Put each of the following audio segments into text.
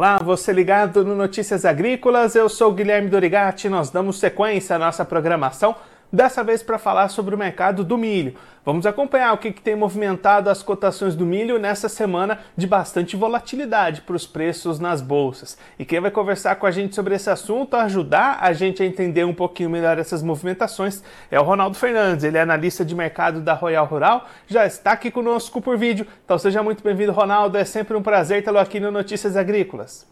Olá, você ligado no Notícias Agrícolas, eu sou Guilherme Dorigati, nós damos sequência à nossa programação dessa vez para falar sobre o mercado do milho. Vamos acompanhar o que, que, tem movimentado as cotações do milho nessa semana de bastante volatilidade para os preços nas bolsas. E quem vai conversar com a gente sobre esse assunto, ajudar a gente a entender um pouquinho melhor essas movimentações, é o Ronaldo Fernandes. Ele é analista de mercado da Royal Rural, já está aqui conosco por vídeo. Então seja muito bem-vindo, Ronaldo. É sempre um prazer tê-lo aqui no Notícias Agrícolas.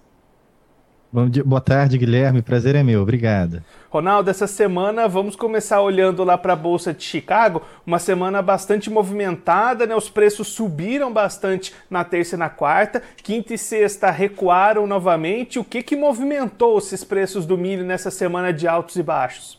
Boa tarde, Guilherme. Prazer é meu. Obrigado. Ronaldo, essa semana vamos começar olhando lá para a Bolsa de Chicago, uma semana bastante movimentada, né? Os preços subiram bastante na terça e na quarta, quinta e sexta recuaram novamente. O que, que movimentou esses preços do milho nessa semana de altos e baixos?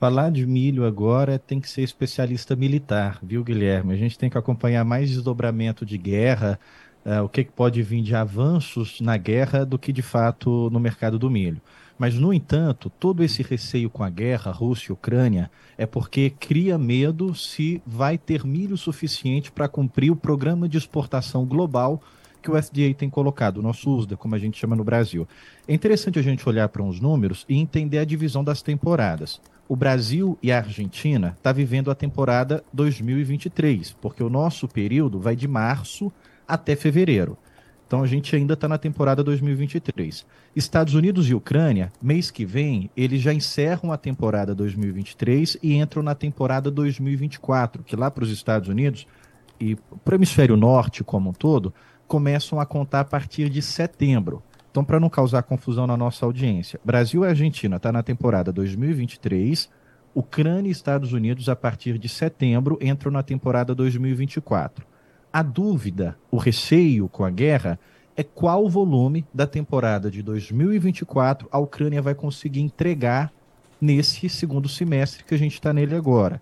Falar de milho agora tem que ser especialista militar, viu, Guilherme? A gente tem que acompanhar mais desdobramento de guerra, uh, o que, que pode vir de avanços na guerra do que de fato no mercado do milho. Mas, no entanto, todo esse receio com a guerra Rússia e Ucrânia é porque cria medo se vai ter milho suficiente para cumprir o programa de exportação global que o FDA tem colocado, o nosso USDA, como a gente chama no Brasil. É interessante a gente olhar para uns números e entender a divisão das temporadas. O Brasil e a Argentina estão tá vivendo a temporada 2023, porque o nosso período vai de março até fevereiro. Então a gente ainda está na temporada 2023. Estados Unidos e Ucrânia, mês que vem, eles já encerram a temporada 2023 e entram na temporada 2024, que lá para os Estados Unidos e para o hemisfério norte como um todo, começam a contar a partir de setembro. Então, para não causar confusão na nossa audiência, Brasil e Argentina está na temporada 2023, Ucrânia e Estados Unidos, a partir de setembro, entram na temporada 2024. A dúvida, o receio com a guerra é qual o volume da temporada de 2024 a Ucrânia vai conseguir entregar nesse segundo semestre que a gente está nele agora.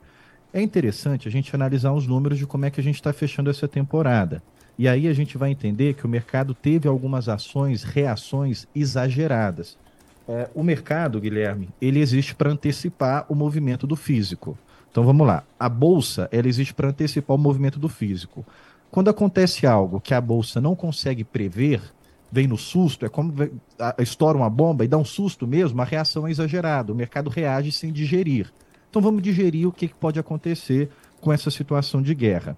É interessante a gente analisar os números de como é que a gente está fechando essa temporada. E aí a gente vai entender que o mercado teve algumas ações, reações exageradas. É, o mercado, Guilherme, ele existe para antecipar o movimento do físico. Então vamos lá. A bolsa, ela existe para antecipar o movimento do físico. Quando acontece algo que a bolsa não consegue prever, vem no susto, é como estoura uma bomba e dá um susto mesmo, a reação é exagerada, o mercado reage sem digerir. Então vamos digerir o que pode acontecer com essa situação de guerra.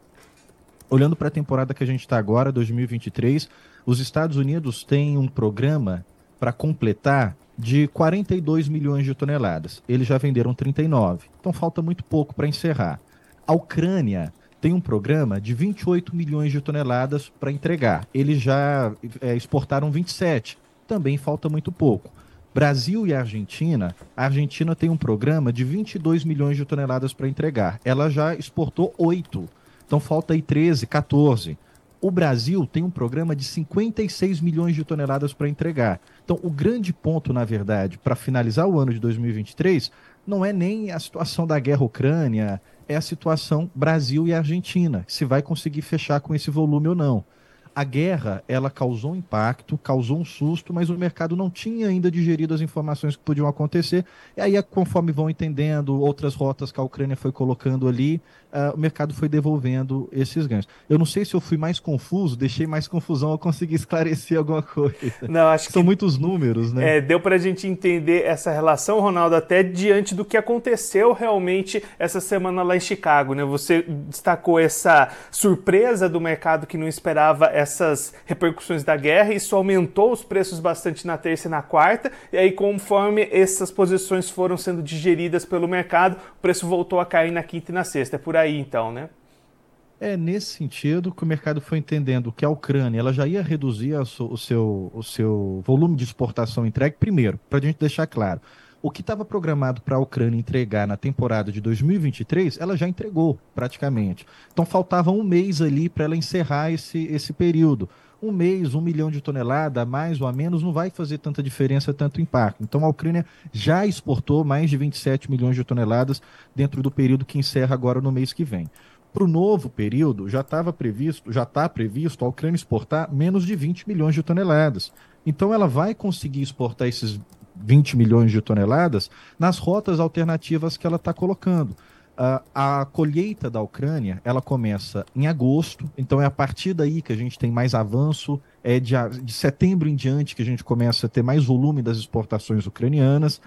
Olhando para a temporada que a gente está agora, 2023, os Estados Unidos têm um programa para completar de 42 milhões de toneladas. Eles já venderam 39, então falta muito pouco para encerrar. A Ucrânia tem um programa de 28 milhões de toneladas para entregar. Eles já é, exportaram 27, também falta muito pouco. Brasil e Argentina, a Argentina tem um programa de 22 milhões de toneladas para entregar. Ela já exportou 8, então falta aí 13, 14. O Brasil tem um programa de 56 milhões de toneladas para entregar. Então, o grande ponto, na verdade, para finalizar o ano de 2023, não é nem a situação da guerra Ucrânia, é a situação Brasil e Argentina, se vai conseguir fechar com esse volume ou não a guerra ela causou um impacto, causou um susto, mas o mercado não tinha ainda digerido as informações que podiam acontecer. E aí, conforme vão entendendo outras rotas que a Ucrânia foi colocando ali, uh, o mercado foi devolvendo esses ganhos. Eu não sei se eu fui mais confuso, deixei mais confusão ou consegui esclarecer alguma coisa. Não, acho São que, muitos números, né? É, deu para a gente entender essa relação, Ronaldo, até diante do que aconteceu realmente essa semana lá em Chicago, né? Você destacou essa surpresa do mercado que não esperava essas repercussões da guerra, isso aumentou os preços bastante na terça e na quarta, e aí conforme essas posições foram sendo digeridas pelo mercado, o preço voltou a cair na quinta e na sexta. É por aí então, né? É nesse sentido que o mercado foi entendendo que a Ucrânia ela já ia reduzir o seu, o seu volume de exportação entregue, primeiro, para a gente deixar claro o que estava programado para a Ucrânia entregar na temporada de 2023, ela já entregou praticamente. Então faltava um mês ali para ela encerrar esse, esse período. Um mês, um milhão de toneladas, a mais ou a menos, não vai fazer tanta diferença, tanto impacto. Então a Ucrânia já exportou mais de 27 milhões de toneladas dentro do período que encerra agora no mês que vem. Para o novo período, já estava previsto, já está previsto a Ucrânia exportar menos de 20 milhões de toneladas. Então ela vai conseguir exportar esses 20 milhões de toneladas nas rotas alternativas que ela está colocando. Uh, a colheita da Ucrânia ela começa em agosto, então é a partir daí que a gente tem mais avanço. É de, de setembro em diante que a gente começa a ter mais volume das exportações ucranianas.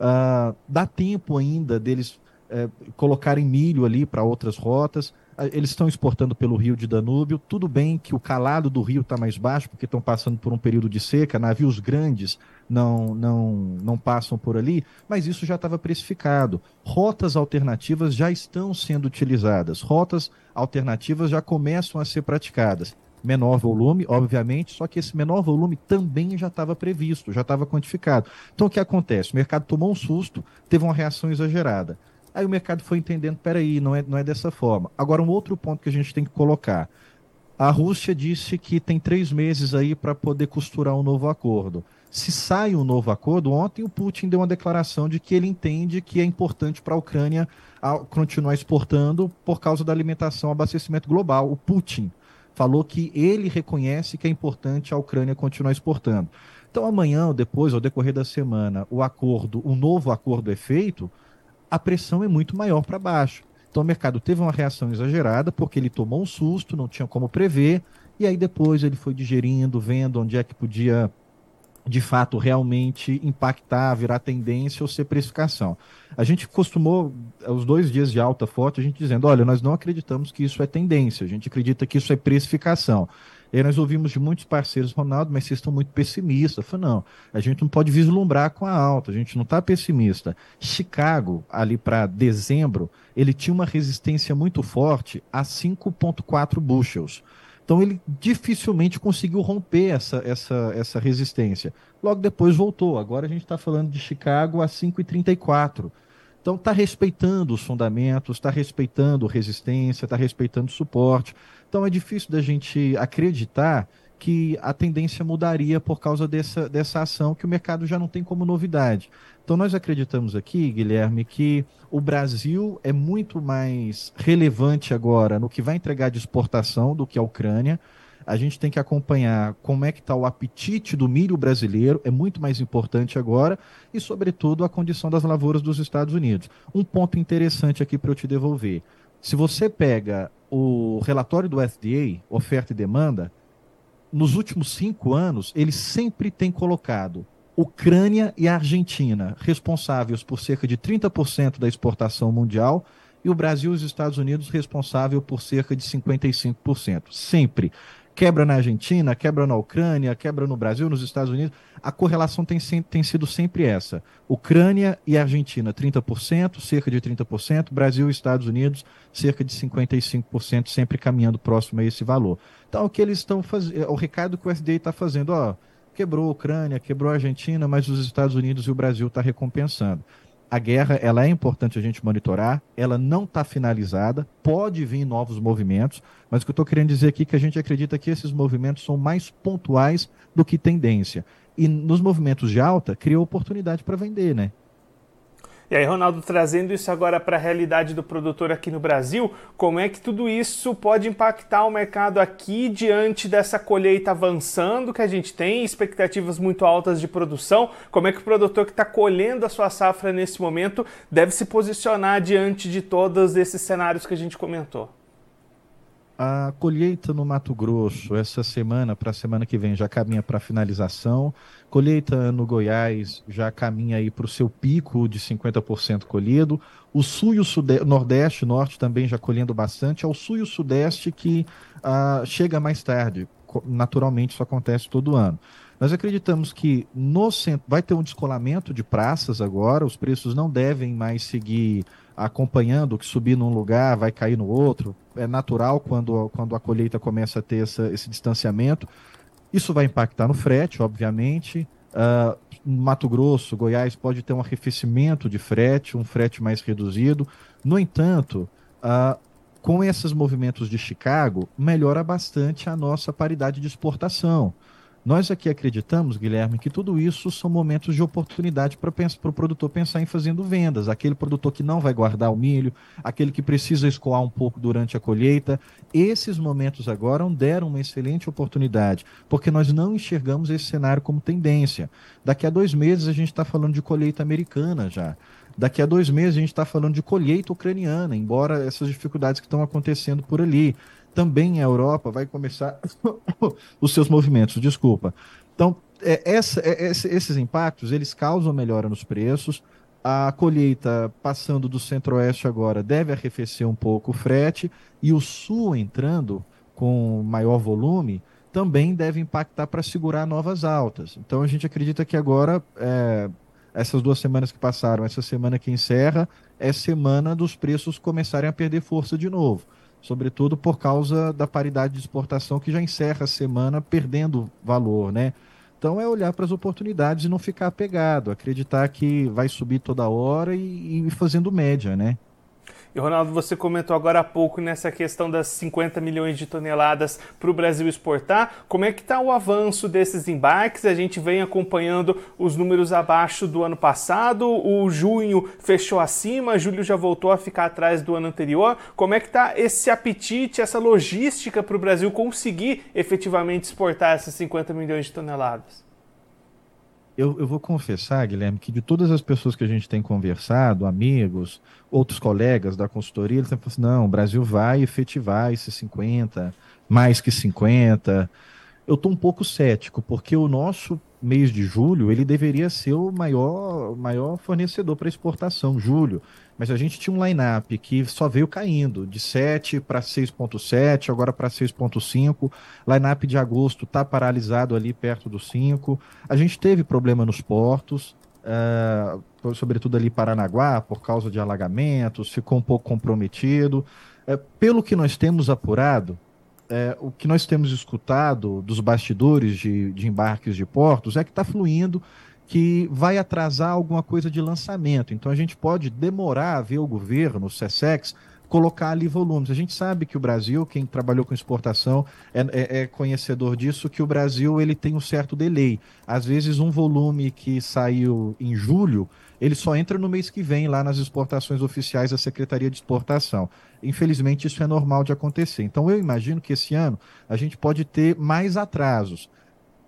Uh, dá tempo ainda deles uh, colocarem milho ali para outras rotas. Eles estão exportando pelo rio de Danúbio. Tudo bem que o calado do rio está mais baixo, porque estão passando por um período de seca. Navios grandes não, não, não passam por ali, mas isso já estava precificado. Rotas alternativas já estão sendo utilizadas. Rotas alternativas já começam a ser praticadas. Menor volume, obviamente, só que esse menor volume também já estava previsto, já estava quantificado. Então o que acontece? O mercado tomou um susto, teve uma reação exagerada. Aí o mercado foi entendendo, peraí, não é, não é dessa forma. Agora, um outro ponto que a gente tem que colocar. A Rússia disse que tem três meses aí para poder costurar um novo acordo. Se sai um novo acordo, ontem o Putin deu uma declaração de que ele entende que é importante para a Ucrânia continuar exportando por causa da alimentação, abastecimento global. O Putin falou que ele reconhece que é importante a Ucrânia continuar exportando. Então, amanhã ou depois, ao decorrer da semana, o acordo, o novo acordo é feito, a pressão é muito maior para baixo. Então o mercado teve uma reação exagerada porque ele tomou um susto, não tinha como prever, e aí depois ele foi digerindo, vendo onde é que podia de fato realmente impactar, virar tendência ou ser precificação. A gente costumou, os dois dias de alta forte, a gente dizendo, olha, nós não acreditamos que isso é tendência, a gente acredita que isso é precificação. E nós ouvimos de muitos parceiros, Ronaldo, mas vocês estão muito pessimistas. Eu falei, não, a gente não pode vislumbrar com a alta, a gente não está pessimista. Chicago, ali para dezembro, ele tinha uma resistência muito forte a 5,4 bushels. Então ele dificilmente conseguiu romper essa, essa, essa resistência. Logo depois voltou. Agora a gente está falando de Chicago a 5,34. Então está respeitando os fundamentos, está respeitando resistência, está respeitando suporte. Então é difícil da gente acreditar que a tendência mudaria por causa dessa, dessa ação que o mercado já não tem como novidade. Então nós acreditamos aqui, Guilherme, que o Brasil é muito mais relevante agora no que vai entregar de exportação do que a Ucrânia. A gente tem que acompanhar como é que está o apetite do milho brasileiro, é muito mais importante agora, e sobretudo a condição das lavouras dos Estados Unidos. Um ponto interessante aqui para eu te devolver. Se você pega o relatório do FDA, oferta e demanda, nos últimos cinco anos, ele sempre tem colocado Ucrânia e Argentina responsáveis por cerca de 30% da exportação mundial e o Brasil e os Estados Unidos responsável por cerca de 55%. Sempre quebra na Argentina, quebra na Ucrânia, quebra no Brasil, nos Estados Unidos. A correlação tem, tem sido sempre essa: Ucrânia e Argentina, 30%, cerca de 30%, Brasil e Estados Unidos, cerca de 55%, sempre caminhando próximo a esse valor. Então, o que eles estão fazendo, é o recado que o FDA está fazendo, ó, quebrou a Ucrânia, quebrou a Argentina, mas os Estados Unidos e o Brasil estão tá recompensando a guerra ela é importante a gente monitorar, ela não está finalizada, pode vir novos movimentos, mas o que eu estou querendo dizer aqui é que a gente acredita que esses movimentos são mais pontuais do que tendência. E nos movimentos de alta, cria oportunidade para vender, né? E aí, Ronaldo, trazendo isso agora para a realidade do produtor aqui no Brasil, como é que tudo isso pode impactar o mercado aqui diante dessa colheita avançando que a gente tem, expectativas muito altas de produção? Como é que o produtor que está colhendo a sua safra nesse momento deve se posicionar diante de todos esses cenários que a gente comentou? A colheita no Mato Grosso, essa semana para a semana que vem, já caminha para finalização. Colheita no Goiás já caminha aí para o seu pico de 50% colhido. O sul e o sudeste, nordeste, norte também já colhendo bastante. É o sul e o sudeste que uh, chega mais tarde. Naturalmente, isso acontece todo ano. Nós acreditamos que no centro vai ter um descolamento de praças agora, os preços não devem mais seguir acompanhando, que subir num lugar vai cair no outro. É natural quando, quando a colheita começa a ter essa, esse distanciamento. Isso vai impactar no frete, obviamente. Uh, Mato Grosso, Goiás pode ter um arrefecimento de frete, um frete mais reduzido. No entanto, uh, com esses movimentos de Chicago, melhora bastante a nossa paridade de exportação. Nós aqui acreditamos, Guilherme, que tudo isso são momentos de oportunidade para o produtor pensar em fazendo vendas. Aquele produtor que não vai guardar o milho, aquele que precisa escoar um pouco durante a colheita. Esses momentos agora deram uma excelente oportunidade, porque nós não enxergamos esse cenário como tendência. Daqui a dois meses a gente está falando de colheita americana já. Daqui a dois meses a gente está falando de colheita ucraniana, embora essas dificuldades que estão acontecendo por ali. Também a Europa vai começar os seus movimentos, desculpa. Então, é, essa, é, esses impactos, eles causam melhora nos preços, a colheita passando do centro-oeste agora deve arrefecer um pouco o frete e o sul entrando com maior volume também deve impactar para segurar novas altas. Então a gente acredita que agora, é, essas duas semanas que passaram, essa semana que encerra, é semana dos preços começarem a perder força de novo. Sobretudo por causa da paridade de exportação que já encerra a semana perdendo valor, né? Então é olhar para as oportunidades e não ficar apegado, acreditar que vai subir toda hora e, e fazendo média, né? E Ronaldo, você comentou agora há pouco nessa questão das 50 milhões de toneladas para o Brasil exportar. Como é que está o avanço desses embarques? A gente vem acompanhando os números abaixo do ano passado. O junho fechou acima, julho já voltou a ficar atrás do ano anterior. Como é que está esse apetite, essa logística para o Brasil conseguir efetivamente exportar essas 50 milhões de toneladas? Eu, eu vou confessar, Guilherme, que de todas as pessoas que a gente tem conversado, amigos, outros colegas da consultoria, eles sempre falam assim, não, o Brasil vai efetivar esses 50, mais que 50. Eu estou um pouco cético, porque o nosso mês de julho, ele deveria ser o maior, maior fornecedor para exportação, julho mas a gente tinha um line-up que só veio caindo, de 7 para 6.7, agora para 6.5. Line-up de agosto está paralisado ali perto do 5. A gente teve problema nos portos, uh, sobretudo ali Paranaguá, por causa de alagamentos, ficou um pouco comprometido. Uh, pelo que nós temos apurado, é, o que nós temos escutado dos bastidores de, de embarques de portos é que está fluindo que vai atrasar alguma coisa de lançamento. Então a gente pode demorar a ver o governo, o SESEX, colocar ali volumes. A gente sabe que o Brasil, quem trabalhou com exportação, é, é, é, conhecedor disso, que o Brasil ele tem um certo delay. Às vezes um volume que saiu em julho, ele só entra no mês que vem lá nas exportações oficiais da Secretaria de Exportação. Infelizmente isso é normal de acontecer. Então eu imagino que esse ano a gente pode ter mais atrasos.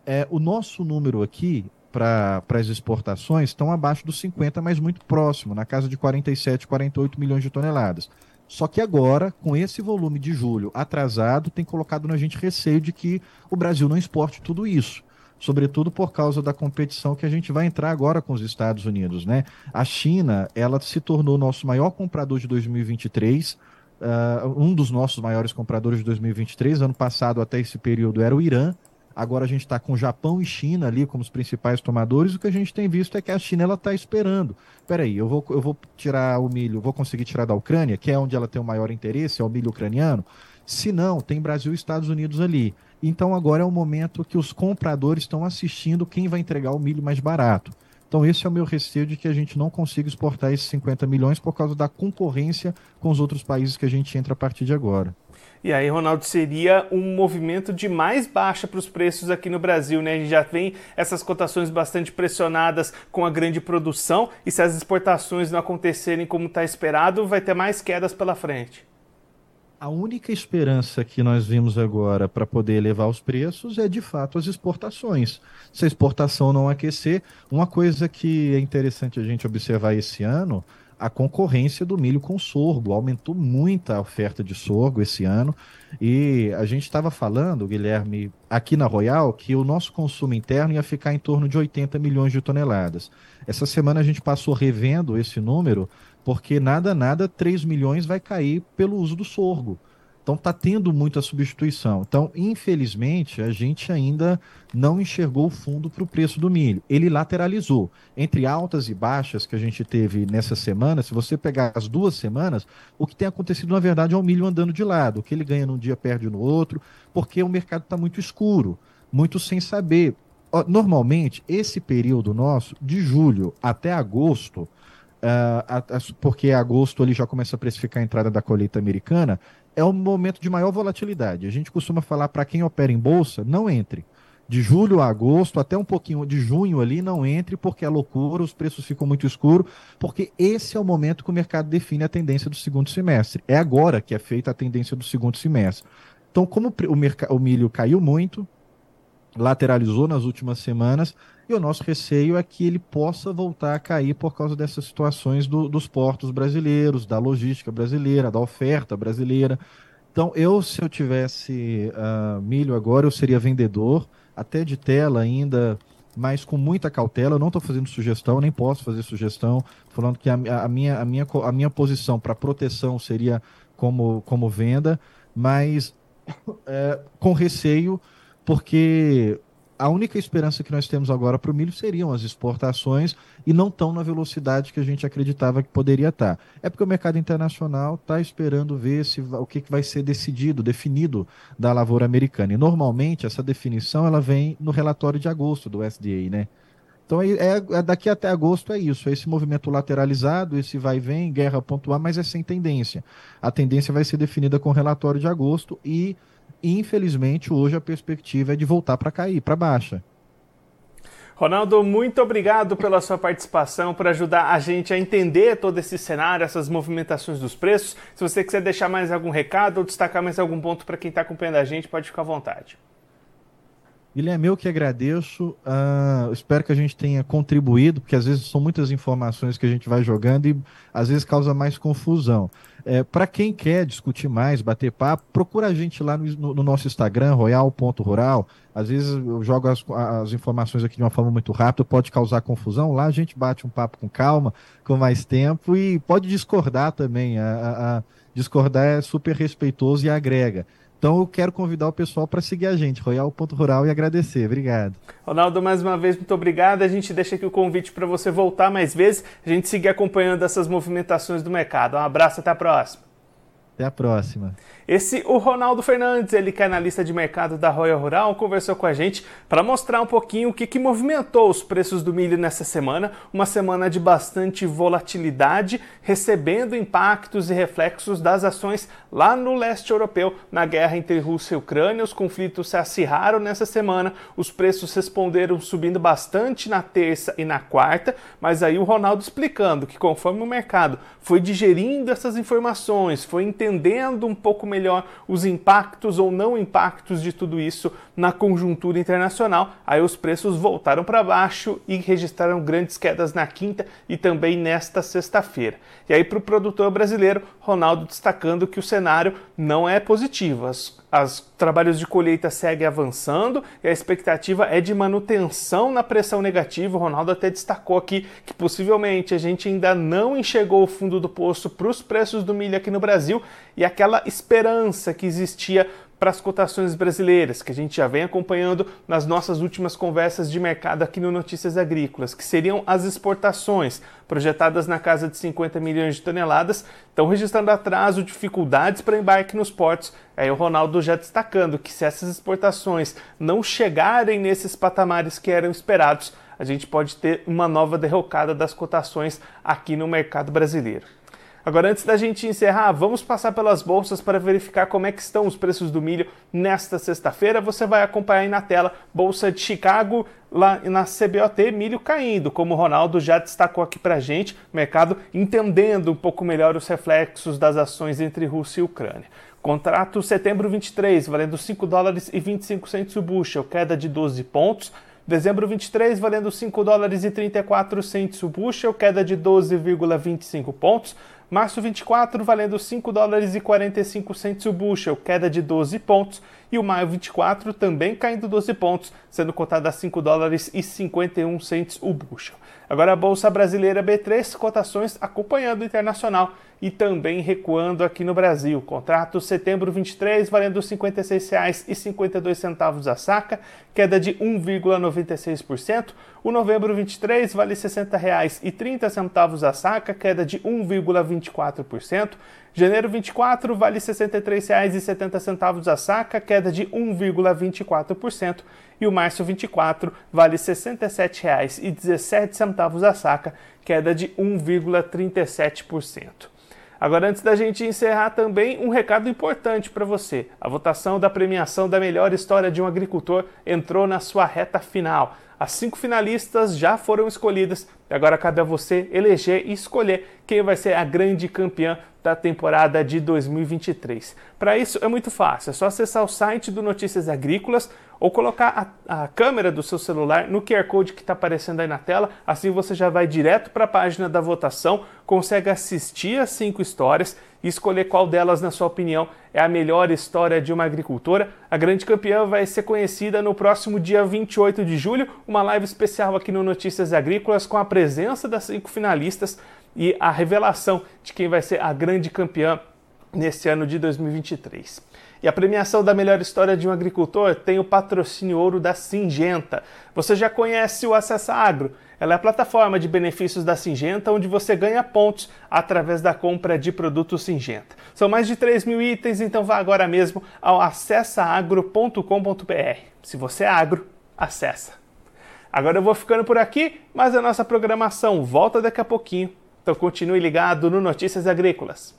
É, o nosso número aqui para as exportações estão abaixo dos 50, mas muito próximo, na casa de 47, 48 milhões de toneladas. Só que agora, com esse volume de julho atrasado, tem colocado na gente receio de que o Brasil não exporte tudo isso. Sobretudo por causa da competição que a gente vai entrar agora com os Estados Unidos. Né? A China ela se tornou nosso maior comprador de 2023, uh, ah, um dos nossos maiores compradores de 2023. Ano passado, até esse período, era o Irã. Agora a gente está com Japão e China ali como os principais tomadores. O que a gente tem visto é que a China ela está esperando. Peraí, eu vou, eu vou tirar o milho, vou conseguir tirar da Ucrânia, que é onde ela tem o maior interesse, é o milho ucraniano. Se não, tem Brasil e Estados Unidos ali. Então agora é o momento que os compradores estão assistindo quem vai entregar o milho mais barato. Então esse é o meu receio de que a gente não consiga exportar esses 50 milhões por causa da concorrência com os outros países que a gente entra a partir de agora. E aí, Ronaldo, seria um movimento de mais baixa para os preços aqui no Brasil, né? A gente já tem essas cotações bastante pressionadas com a grande produção e se as exportações não acontecerem como está esperado, vai ter mais quedas pela frente. A única esperança que nós vimos agora para poder elevar os preços é de fato as exportações. Se a exportação não aquecer, uma coisa que é interessante a gente observar esse ano a concorrência do milho com sorgo. Aumentou muito a oferta de sorgo esse ano. E a gente estava falando, Guilherme, aqui na Royal, que o nosso consumo interno ia ficar em torno de 80 milhões de toneladas. Essa semana a gente passou revendo esse número, porque nada, nada, 3 milhões vai cair pelo uso do sorgo. Então está tendo muita substituição. Então, infelizmente, a gente ainda não enxergou o fundo para o preço do milho. Ele lateralizou. Entre altas e baixas que a gente teve nessa semana, se você pegar as duas semanas, o que tem acontecido, na verdade, é o milho andando de lado. O que ele ganha num dia perde no outro, porque o mercado está muito escuro, muito sem saber. Normalmente, esse período nosso, de julho até agosto, Uh, porque agosto ele já começa a precificar a entrada da colheita americana, é um momento de maior volatilidade. A gente costuma falar para quem opera em bolsa, não entre. De julho a agosto, até um pouquinho de junho ali, não entre, porque é loucura, os preços ficam muito escuros, porque esse é o momento que o mercado define a tendência do segundo semestre. É agora que é feita a tendência do segundo semestre. Então, como o, o milho caiu muito, lateralizou nas últimas semanas e o nosso receio é que ele possa voltar a cair por causa dessas situações do, dos portos brasileiros, da logística brasileira, da oferta brasileira. Então, eu, se eu tivesse uh, milho agora, eu seria vendedor, até de tela ainda, mas com muita cautela. Eu não estou fazendo sugestão, nem posso fazer sugestão, falando que a, a minha, a, minha, a minha posição para proteção seria como, como venda, mas é, com receio, porque a única esperança que nós temos agora para o milho seriam as exportações e não tão na velocidade que a gente acreditava que poderia estar. Tá. É porque o mercado internacional está esperando ver se, o que, que vai ser decidido, definido da lavoura americana. E normalmente essa definição ela vem no relatório de agosto do SDA, né? Então é, é, daqui até agosto é isso, é esse movimento lateralizado, esse vai e vem, guerra pontual, mas é sem tendência. A tendência vai ser definida com o relatório de agosto e infelizmente, hoje a perspectiva é de voltar para cair, para baixa. Ronaldo, muito obrigado pela sua participação, por ajudar a gente a entender todo esse cenário, essas movimentações dos preços. Se você quiser deixar mais algum recado ou destacar mais algum ponto para quem está acompanhando a gente, pode ficar à vontade. Guilherme, eu que agradeço. Uh, espero que a gente tenha contribuído, porque às vezes são muitas informações que a gente vai jogando e às vezes causa mais confusão. É, Para quem quer discutir mais, bater papo, procura a gente lá no, no nosso Instagram, royal.rural. Às vezes eu jogo as, as, informações aqui de uma forma muito rápida, pode causar confusão. Lá a gente bate um papo com calma, com mais tempo e pode discordar também. a, a, a discordar é super respeitoso e agrega. Então eu quero convidar o pessoal para seguir a gente, royal.rural, e agradecer. Obrigado. Ronaldo, mais uma vez, muito obrigado. A gente deixa aqui o convite para você voltar mais vezes, a gente seguir acompanhando essas movimentações do mercado. Um abraço, até a próxima. Até a próxima. Esse, o Ronaldo Fernandes, ele que é analista de mercado da Royal Rural, conversou com a gente para mostrar um pouquinho o que, que movimentou os preços do milho nessa semana. Uma semana de bastante volatilidade, recebendo impactos e reflexos das ações lá no leste europeu, na guerra entre Rússia e Ucrânia. Os conflitos se acirraram nessa semana, os preços responderam subindo bastante na terça e na quarta, mas aí o Ronaldo explicando que conforme o mercado foi digerindo essas informações, foi entendendo entendendo um pouco melhor os impactos ou não impactos de tudo isso na conjuntura internacional, aí os preços voltaram para baixo e registraram grandes quedas na quinta e também nesta sexta-feira. E aí para o produtor brasileiro, Ronaldo destacando que o cenário não é positivo. As, as trabalhos de colheita seguem avançando e a expectativa é de manutenção na pressão negativa. O Ronaldo até destacou aqui que possivelmente a gente ainda não enxergou o fundo do poço para os preços do milho aqui no Brasil e aquela esperança que existia para as cotações brasileiras, que a gente já vem acompanhando nas nossas últimas conversas de mercado aqui no Notícias Agrícolas, que seriam as exportações, projetadas na casa de 50 milhões de toneladas, estão registrando atraso, dificuldades para embarque nos portos. Aí o Ronaldo já destacando que se essas exportações não chegarem nesses patamares que eram esperados, a gente pode ter uma nova derrocada das cotações aqui no mercado brasileiro. Agora, antes da gente encerrar, vamos passar pelas bolsas para verificar como é que estão os preços do milho nesta sexta-feira. Você vai acompanhar aí na tela Bolsa de Chicago, lá na CBOT, milho caindo, como o Ronaldo já destacou aqui para a gente, mercado entendendo um pouco melhor os reflexos das ações entre Rússia e Ucrânia. Contrato setembro 23, valendo 5 dólares e 25 centos o bushel, queda de 12 pontos. Dezembro 23, valendo 5 dólares e 34 centos o bushel, queda de 12,25 pontos. Março 24, valendo 5 dólares e 45 centos o bushel, queda de 12 pontos. E o maio 24 também caindo 12 pontos, sendo cotado a 5 dólares e 51 centos o bushel. Agora a Bolsa Brasileira B3, cotações acompanhando o internacional e também recuando aqui no Brasil. Contrato setembro 23 valendo R$ 56,52 a saca, queda de 1,96%. O novembro 23 vale R$ 60,30 a saca, queda de 1,24%. Janeiro 24 vale R$ 63,70 a saca, queda de 1,24%. E o março 24 vale R$ 67,17 a saca, queda de 1,37%. Agora, antes da gente encerrar, também um recado importante para você. A votação da premiação da melhor história de um agricultor entrou na sua reta final. As cinco finalistas já foram escolhidas e agora cabe a você eleger e escolher quem vai ser a grande campeã da temporada de 2023. Para isso é muito fácil, é só acessar o site do Notícias Agrícolas ou colocar a, a câmera do seu celular no QR Code que está aparecendo aí na tela. Assim você já vai direto para a página da votação, consegue assistir as cinco histórias e escolher qual delas, na sua opinião, é a melhor história de uma agricultora. A grande campeã vai ser conhecida no próximo dia 28 de julho, uma live especial aqui no Notícias Agrícolas com a presença das cinco finalistas e a revelação de quem vai ser a grande campeã nesse ano de 2023. E a premiação da melhor história de um agricultor tem o patrocínio ouro da Singenta. Você já conhece o Acessa Agro? Ela é a plataforma de benefícios da Singenta, onde você ganha pontos através da compra de produtos Singenta. São mais de 3 mil itens, então vá agora mesmo ao acessaagro.com.br. Se você é agro, acessa. Agora eu vou ficando por aqui, mas a nossa programação volta daqui a pouquinho. Então continue ligado no Notícias Agrícolas.